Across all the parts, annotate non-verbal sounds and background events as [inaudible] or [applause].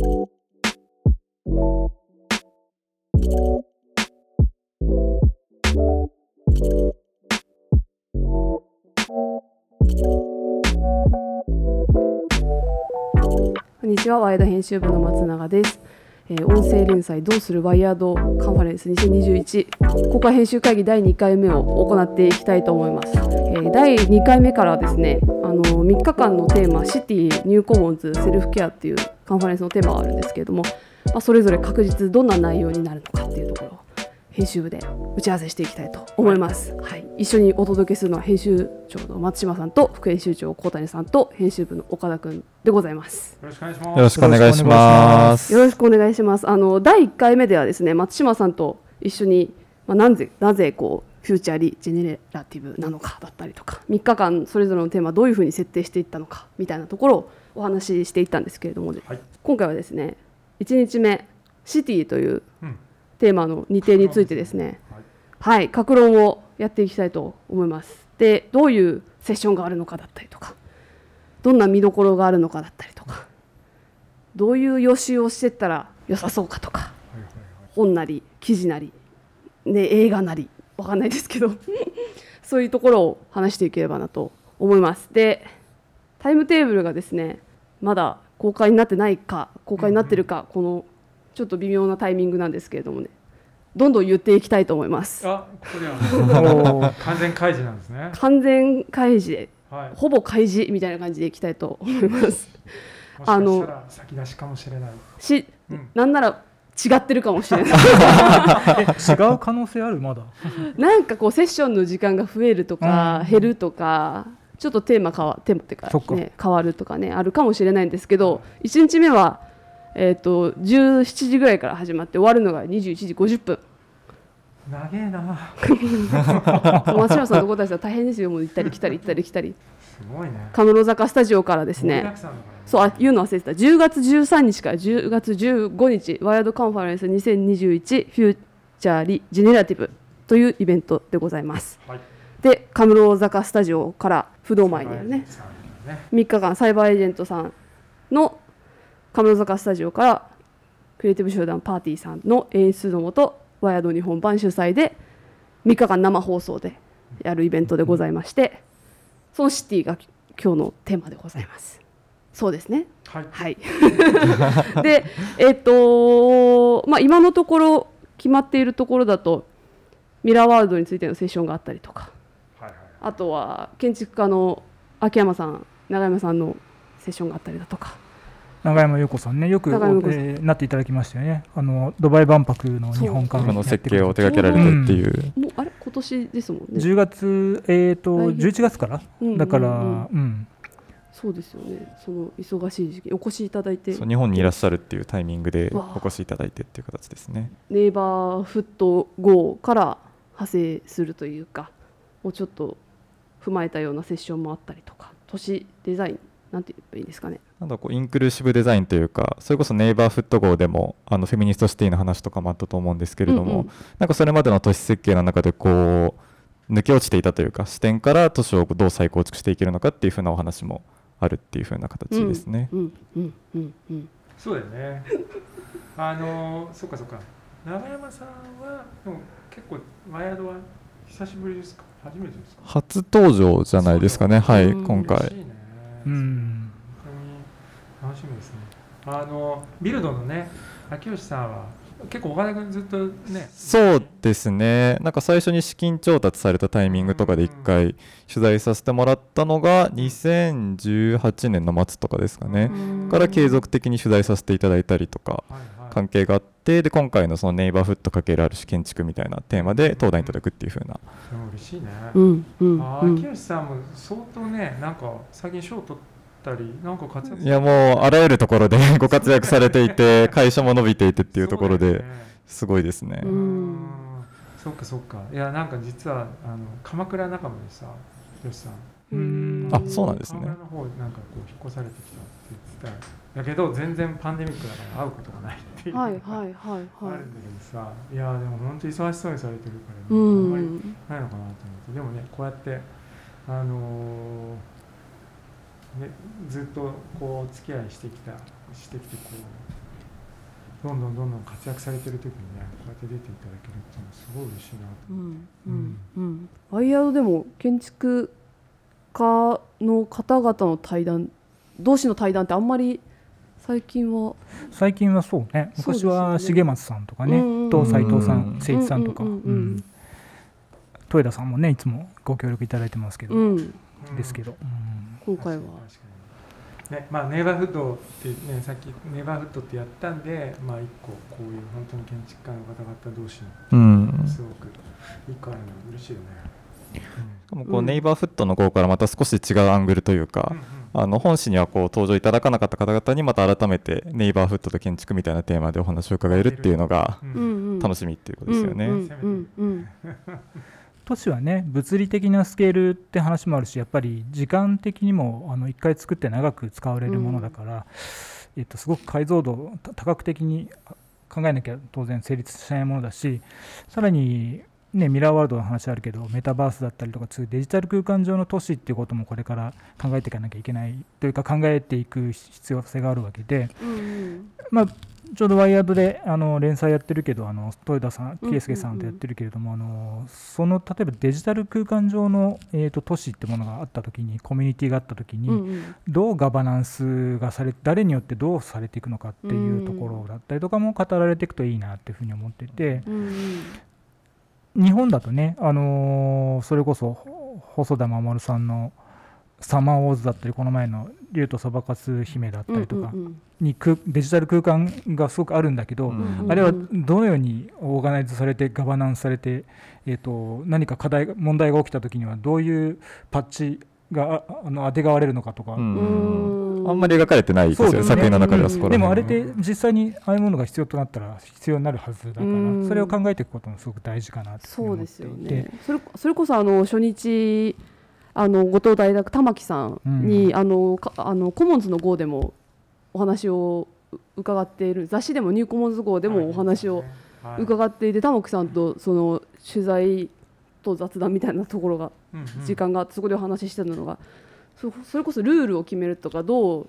こんにちは、ワイド編集部の松永です。えー音声連載どうするワイヤードカンファレンス2021公開編集会議第2回目を行っていきたいと思います。えー第2回目からですね、あの3日間のテーマシティニューコモンズセルフケアっていうカンファレンスのテーマがあるんですけれども、まあ、それぞれ確実どんな内容になるのかっていうところを編集部で打ち合わせしていきたいと思います。はい、一緒にお届けするのは編集長の松島さんと副編集長小谷さんと編集部の岡田くんでございます。よろしくお願いします。よろしくお願いします。よろしくお願いします。あの第1回目ではですね松島さんと一緒に、まあ、なぜなぜこうフューチャーリジェネラティブなのかだったりとか3日間それぞれのテーマどういうふうに設定していったのかみたいなところをお話ししていったんですけれども、はい。今回はですね1日目シティといううん。テーマの日程についてですね。はい。はい格論をやっていきたいと思います。でどういうセッションがあるのかだったりとかどんな見どころがあるのかだったりとかどういう予習をしてったら良さそうかとか本なり記事なり、ね、映画なりわかんないですけど [laughs] そういうところを話していければなと思います。でタイムテーブルがですねまだ公開になってないか公開になってるか、このちょっと微妙なタイミングなんですけれどもねどんどん言っていきたいと思います。あ、ここでは [laughs] 完全開示なんですね。完全開示ではい。ほぼ開示みたいな感じでいきたいと思います。[laughs] もしかあのしたら先出しかもしれない。し、うんなんなら違ってるかもしれない。[laughs] 違う可能性ある？まだなんかこうセッションの時間が増えるとか、うん減るとかちょっとテーマ変わテーマっていうかそっか。ね、変わるとかねあるかもしれないんですけど1日目は、えー、と17時ぐらいから始まって終わるのが21時50分。長えな。松島さんと小谷さん大変ですよ。もう行ったり来たり行ったり来たり。すごいね。神室坂スタジオからですね。ねそうあ言うの忘れてた。10月13日から10月15日ワイヤードカンファレンス2021フューチャーリジェネラティブというイベントでございます。はい。で神室坂スタジオから不動前にあるねさあね。3日間サイバーエージェントさんの神室坂スタジオからクリエイティブ集団パーティーさんの演出のもとワイヤード日本版主催で3日間生放送でやるイベントでございましてそのシティが今日のテーマでございますそうですねはい。はい [laughs] でえっ、とまあ今のところ決まっているところだとミラーワールドについてのセッションがあったりとか。あとは建築家の秋山さん永山さんのセッションがあったりだとか。永山優子さんねよく、えーなっていただきましたよね。あのドバイ万博の日本館この設計を手掛けられてっていう。もうあれ今年ですもんね。10月えっ、と来月11月から？うんうんうんだからうん。そうですよね。その忙しい時期お越しいただいて。そう日本にいらっしゃるっていうタイミングでお越しいただいてっていう形ですね。ネイバーフット GO から派生するというかをちょっと踏まえたようなセッションもあったりとか都市デザインなんて言えばいいんですかねなんだこうインクルーシブデザインというかそれこそネイバーフット号でもあのフェミニストシティの話とかもあったと思うんですけれども、うんうんなんかそれまでの都市設計の中でこう抜け落ちていたというか視点から都市をどう再構築していけるのかっていうふうなお話もあるっていうふうな形ですね。うんうんうんうんそうだよね。あのー、そっかそっか。長山さんはでも結構ワイヤードは久しぶりですか？初めてですか？初登場じゃないですかね、はい、うん今回。ね。うん楽しみですね。あのビルドのね、秋吉さんは結構岡田君ずっとね、そうですね、なんか最初に資金調達されたタイミングとかで1回取材させてもらったのが2018年の末とかですかね、から継続的に取材させていただいたりとか。関係があって、で今回のそのネイバーフット×ある種建築みたいなテーマで登壇いただくっていう風な、でも嬉しいね。うんうんあうん。秋吉さんも相当ね、なんか最近賞取ったり、なんか活躍いやもうあらゆるところで [laughs] ご活躍されていて、[laughs] 会社も伸びていてっていうところですごいですね。ううん。んそっかそっか。いやなんか実はあの鎌倉仲間でさよしさん。うん。あそうなんですね。鎌倉の方なんかこう引っ越されてきたって言ってただけど全然パンデミックだから会うことがないっていう。のがはいはいはい。あはいるんだけどさ。いやでも本当に忙しそうにされてるから、うあんまりんないのかなと思って。でもねこうやってあのーね、ずっとこう付き合いしてきたしてきてこうどんどんどんどん活躍されてる時にねこうやって出ていただけるっていうのはすごい嬉しいなと。うんうんうん。ワイヤードでも建築家の方々の対談同士の対談ってあんまり最近は？最近はそうね。昔は重松さんとかね、うんうんうん。と斉藤さうんん誠一さんとか、うんうんうんうん。うん。豊田さんもねいつもご協力いただいてますけど、うん。ですけど、うん。今回は？ねまあネイバーフッドってねさっきネイバーフッドってやったんでまあ一個こういう本当に建築家の方々同士うん。のすごく一個あるの嬉しいよね。しかもこううんネイバーフットの号からまた少し違うアングルというか、あの本誌にはこう登場いただかなかった方々にまた改めてネイバーフットと建築みたいなテーマでお話を伺えるっていうのがうんうん。うん楽しみっていうことですよね。うんうんうん都市はね物理的なスケールって話もあるしやっぱり時間的にもあの1回作って長く使われるものだから、えっと、すごく解像度た多角的に考えなきゃ当然成立しないものだしさらに、ね、ミラーワールドの話あるけどメタバースだったりとかそういうデジタル空間上の都市っていうこともこれから考えていかなきゃいけないというか考えていく必要性があるわけで、うんうん。まあ、ちょうどワイヤードであの連載やってるけどあの豊田さんうん圭介さんとやってるけれども、あのその例えばデジタル空間上の、えー、と都市ってものがあった時にコミュニティがあった時に、うんうん。どうガバナンスがされ誰によってどうされていくのかっていうところだったりとかも語られていくといいなっていうふうに思っていてうんうん日本だとね、あのーそれこそほ細田守さんの「サマーウォーズ」だったりこの前の「竜とそばかす姫」だったりとかうんうんに空デジタル空間がすごくあるんだけど、うんあれはどのようにオーガナイズされてガバナンスされて、えー、と何か課題が問題が起きた時にはどういうパッチがああの当てがわれるのかとか、うんうんあんまり描かれてないですよね、そうですね。作品の中ではそこらでもあ辺れって実際にああいうものが必要となったら必要になるはずだから、うん。それを考えていくこともすごく大事かなとそうで思っていて。すよね。それそれこそあの初日あの後藤大学玉木さんに、うん。あのかあのコモンズの号でもお話を伺っている雑誌でもニューコモンズ号でもお話をはい。伺っていて玉木さんとその取材と雑談みたいなところが時間がそこでお話ししてたのが、そそれこそルールを決めるとかどう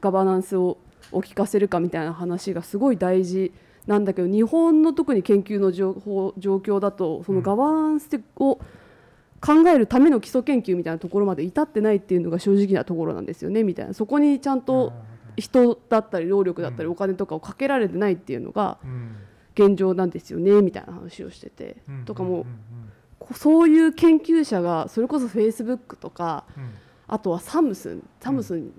ガバナンスをを聞かせるかみたいな話がすごい大事なんだけど日本の特に研究の情報状況だとそのガバナンスを考えるための基礎研究みたいなところまで至ってないっていうのが正直なところなんですよねみたいな。そこにちゃんと人だったり労力だったりうん。お金とかをかけられてないっていうのがうん。現状なんですよねみたいな話をしてて。うん。とかもそういう研究者がそれこそフェイスブックとかうんうんあとはサムスンサムスン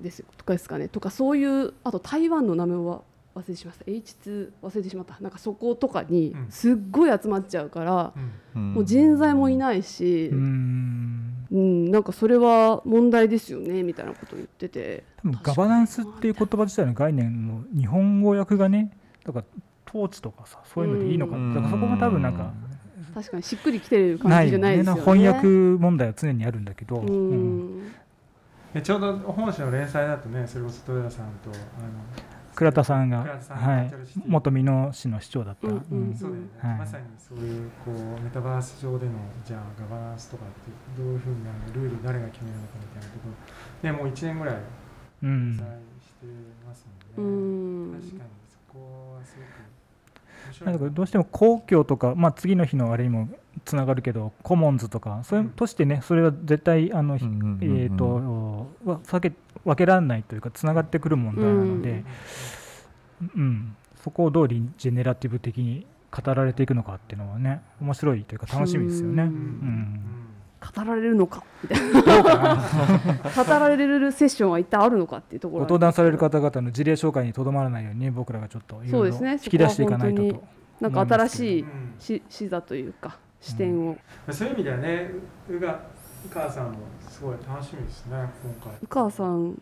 ですよとかですかね。とかそういうあと台湾の名前は忘れてしまった。H2 忘れてしまった。なんかそことかにうん。すっごい集まっちゃうから、うん。うん。もう人材もいないし、うーん。うん、なんかそれは問題ですよねみたいなことを言ってて。多分ガバナンスっていう言葉自体の概念の日本語訳がねだから統治とかさそういうのでいいのか、うんだからそこが多分なんか [laughs] 確かにしっくりきてる感じじゃないですよね。翻訳問題は常にあるんだけど、うん、うんでちょうど本誌の連載だとねそれこそ豊田さんとあの倉田さんが、はい。元美濃市の市長だった、うんうん。そうだよね、はい。まさにそういうこうメタバース上でのじゃあガバナンスとかってどういうふうになるのルール誰が決めるのかみたいなところ。でもう1年ぐらいうん。連載してますうもんん。ね、確かにそこはすごくな。んかどうしても公共とか、まあ、次の日のあれにもつながるけどコモンズとかそういうとしてねそれは絶対あの、うんうんうんうん。えー、とわ避け分けられないというかつながってくる問題なので、うんそこをどうリジェネラティブ的に語られていくのかっていうのはね面白いというか楽しみですよね。ううんん語られるのか？みたいな。[laughs] 語られるセッションは一体あるのかっていうところ。ご登壇される方々の事例紹介にとどまらないようにね僕らがちょっといろいろそうですね。引き出していかないとそことなんか新しいうん。し視座というか視点を、そういう意味ではねうがうかさんもすごい楽しみですね今回。宇川さん。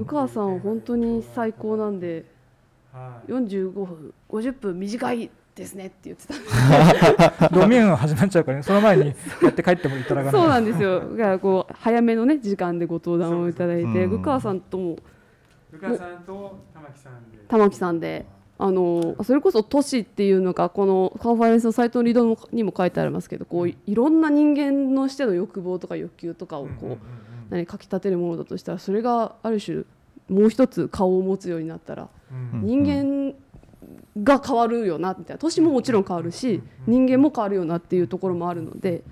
宇川さんは本当に最高なんではい。45分50分短いですねって言ってたドミューンが始まっちゃうからねその前にやって帰ってもいただかないそうなんですよ。だからこう早めのね時間でご登壇をいただいてう。ん宇川さんとも。うかさんと玉木さんで。玉木さんで。あのそれこそ都市っていうのがこのカンファレンスのサイトのリードにも書いてありますけどこういろんな人間のしての欲望とか欲求とかをこう、何かきたてるものだとしたらそれがある種もう一つ顔を持つようになったらうん。人間が変わるよなみたいな。年ももちろん変わるし人間も変わるよなっていうところもあるので。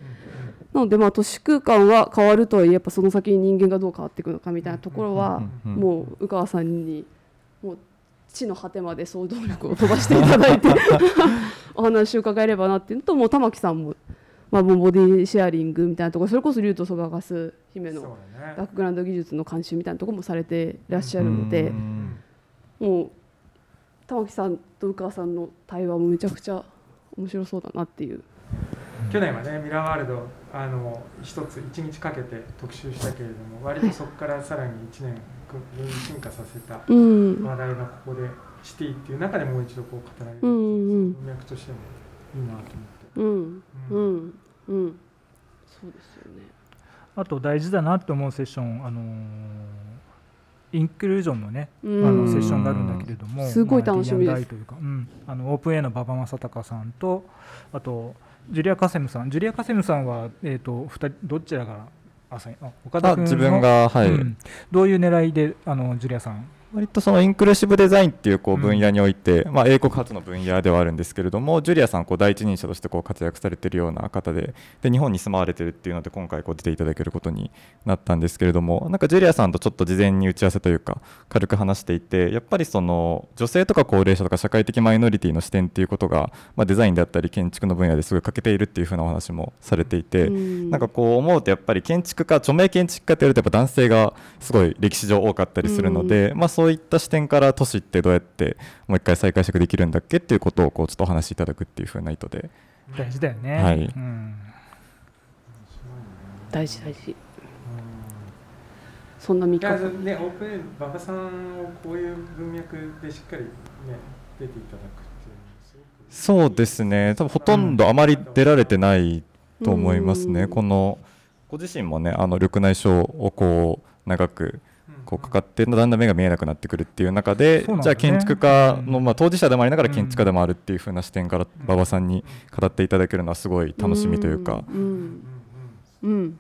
なのでまあ都市空間は変わるとはいえやっぱその先に人間がどう変わっていくのかみたいなところはもう宇川さんにもう地の果てまで想像力を飛ばしていただいて [laughs] お話を伺えればなっていうのともう玉木さんも、まあ、ボディシェアリングみたいなところそれこそ竜とそばかす姫のバックグラウンド技術の監修みたいなところもされていらっしゃるのでうん。もう玉木さんと宇川さんの対話もめちゃくちゃ面白そうだなっていう。去年はねミラーワールドあの一つ一日かけて特集したけれども割とそこからさらに1年分進化させたうん話題がここでシティっていう中でもう一度こう語られる文脈としてもいいなと思って。うんううんんうんそうですよね。あと大事だなって思うセッション、あのーインクルージョンのね、あうん。のセッションがあるんだけれども、すごい楽しみです。というか、うん、あのオープン A の馬場正隆さんとあとジュリア・カセムさん。ジュリア・カセムさんは、えー、と二人どちらがあ岡田君の？あ自分がはい、うん。どういう狙いであのジュリアさん割とそのインクルーシブデザインっていうこううん分野において、まあ、英国発の分野ではあるんですけれどもジュリアさんこう第一人者としてこう活躍されているような方でで日本に住まわれてるっていうので今回こう出ていただけることになったんですけれどもなんかジュリアさんとちょっと事前に打ち合わせというか軽く話していてやっぱりその女性とか高齢者とか社会的マイノリティの視点っていうことが、まあ、デザインであったり建築の分野ですごい欠けているっていうふうなお話もされていて。うんなんかこう思うとやっぱり建築家著名建築家ってやるとやっぱ男性がすごい歴史上多かったりするので、まあ、そういった視点から都市ってどうやってもう一回再解釈できるんだっけっていうことをこうちょっとお話しいただくっていう風な意図で。大事だよね、はい。うん、大事大事。うん。そんな3日いや間ね、オープン馬場さんをこういう文脈でしっかりね出ていただくっていうのはすごく。そうですね。多分ほとんどあまり出られてないと思いますね、うん。このご自身もねあの緑内障をこう長くこうかかってだんだん目が見えなくなってくるっていう中で、ね。じゃあ建築家の、うん。まあ、当事者でもありながらうん。建築家でもあるっていう風な視点から馬場さんに語っていただけるのはすごい楽しみというか、うんうんうん。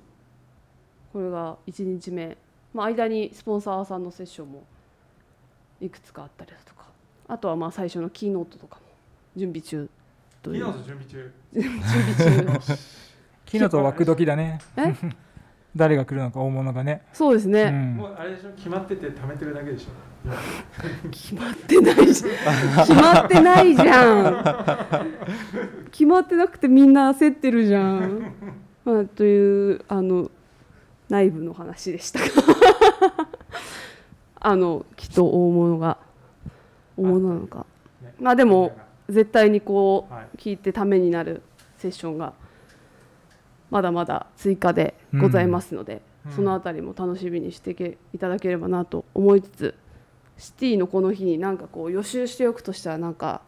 これが1日目、まあ、間にスポンサーさんのセッションもいくつかあったりだとか。あとはまあ最初のキーノートとかも準備中という。準備中。準備中。昨日と枠時だね。え？誰が来るのか大物がね、そうですね、うん。もうあれでしょ決まってて貯めてるだけでしょ。決まってないじゃん。決まってないじゃん。決まってなくてみんな焦ってるじゃん、まあ、というあの内部の話でしたが。[laughs] あのきっと大物が大物なのか。ね。まあでも絶対にこはい。う聞いてためになるセッションがまだまだ追加でございますので、うん。そのあたりも楽しみにしてけいただければなと思いつつシティのこの日になんかこう予習しておくとしたらなんか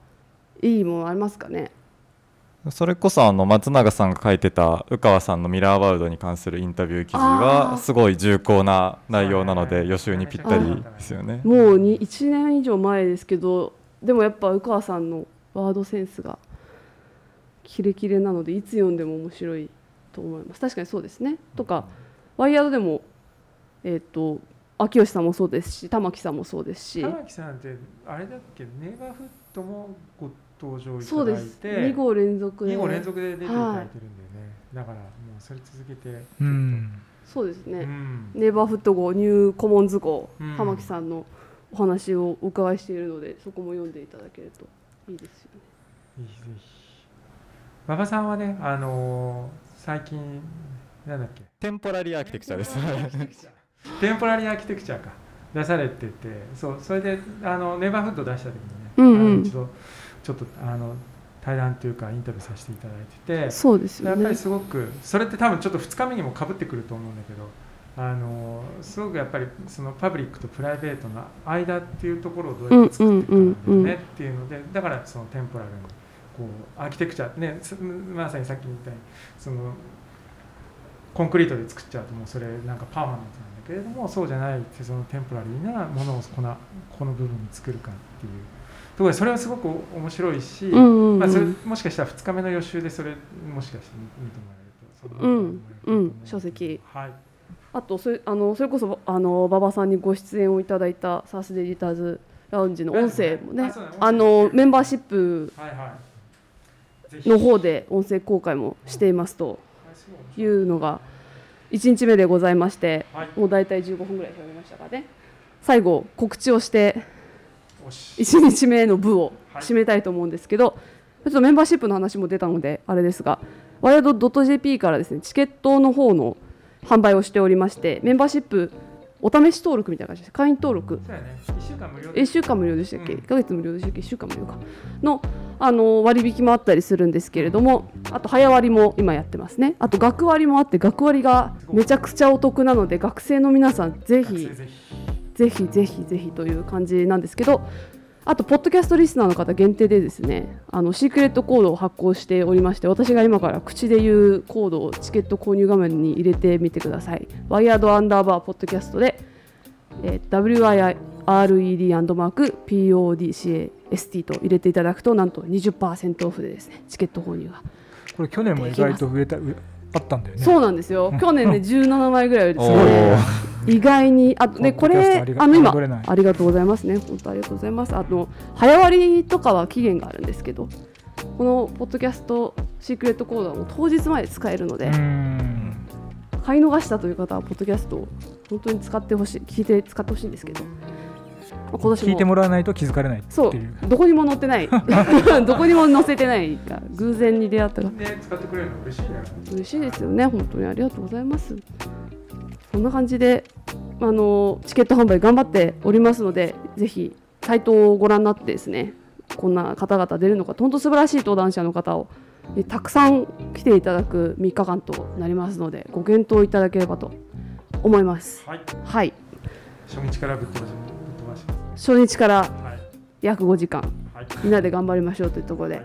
いいものありますかね？それこそあの松永さんが書いてた宇川さんのミラーワールドに関するインタビュー記事はすごい重厚な内容なので予習にぴったりですよね。もうに1年以上前ですけどでもやっぱ宇川さんのワードセンスがキレキレなのでいつ読んでも面白いと思います。確かにそうですね。とかワイヤードでもえっ、と秋吉さんもそうですし玉木さんもそうですし。玉木さんってあれだっけネイバーフットもご登場いただいそうです。て2号連続で。2号連続で出ていただいてるんだよね、だからもうそれ続けてうん。そうですね、うん。ネイバーフット号ニューコモンズ号、うん。玉木さんのお話をお伺いしているのでそこも読んでいただけるといいですよね。ぜひぜひ。馬場さんはねあのー最近なんだっけ？テンポラリーアーキテクチャです。テンポラリーアーキテクチャか。出されててそうそれであのネイバーフッド出した時にね、うんうん。あの一度ちょっとあの対談というかインタビューさせていただいててそうですよね。やっぱりすごくそれって多分ちょっと2日目にもかぶってくると思うんだけどあのすごくやっぱりそのパブリックとプライベートの間っていうところをどうやって作っていくかなんだよねっていうのでだからそのテンポラルにこうアーキテクチャねすまさにさっき言ったようにそのコンクリートで作っちゃうともうそれなんかパーマネントなんだけれどもそうじゃないそのテンポラリーなものをこのこの部分に作るかっていう。ところでそれはすごく面白いし、あ、それもしかしたら2日目の予習でそれもしかして見てもらえるとそうんうん書籍はい。あとそれあのそれこそあの馬場さんにご出演をいただいたサースデジターズラウンジの音声もねあのメンバーシップはいはい。ぜひの方で音声公開もしていますとはいうのが1日目でございましてはい。もう大体15分ぐらい喋りましたかね。最後告知をしておし。1日目の部をはい。締めたいと思うんですけど、ちょっとメンバーシップの話も出たのであれですがワイヤード .jp からですねチケットの方の販売をしておりましてメンバーシップお試し登録みたいな感じです会員登録。そうやね。1週間無料で。1週間無料でしたっけ、うん。1ヶ月無料でしたっけ？1週間無料か。のあの割引もあったりするんですけれどもあと早割も今やってますね。あと学割もあって学割がめちゃくちゃお得なので学生の皆さんぜひ。ぜひぜひぜひという感じなんですけどあとポッドキャストリスナーの方限定でですねあのシークレットコードを発行しておりまして私が今から口で言うコードをチケット購入画面に入れてみてください。ワイヤードアンダーバーポッドキャストで、えー WIRED アンドマーク PODCAST と入れていただくとなんと20%オフでですねチケット購入がこれ去年も意外と増えたあったんだよね。そうなんですよ。去年ね [laughs] 17枚ぐらいですおねー。意外にあでこれあの今ありがとうございますね。本当ありがとうございます。あの早割とかは期限があるんですけどこのポッドキャストシークレットコードはもう当日まで使えるので、買い逃したという方はポッドキャストを本当に使ってほしい聞いて使ってほしいんですけど、まあ今年も。聞いてもらわないと気づかれないそう。どこにも載ってない。[laughs] どこにも載せてないが偶然に出会ったがね使ってくれるの嬉しいね。嬉しいですよね。本当にありがとうございます。そんな感じであのチケット販売頑張っておりますのでぜひサイトをご覧になってですねこんな方々出るのか。本当素晴らしい登壇者の方をえたくさん来ていただく3日間となりますのでご検討いただければと思います。はい。はい。初日からぶっしぶっ飛ばします初日からはい。約5時間はい。みんなで頑張りましょうというところで、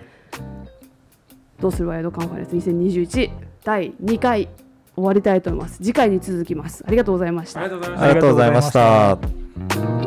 どうするワイヤードカンファレンス2021第2回終わりたいと思います。次回に続きます。ありがとうございました。ありがとうございました。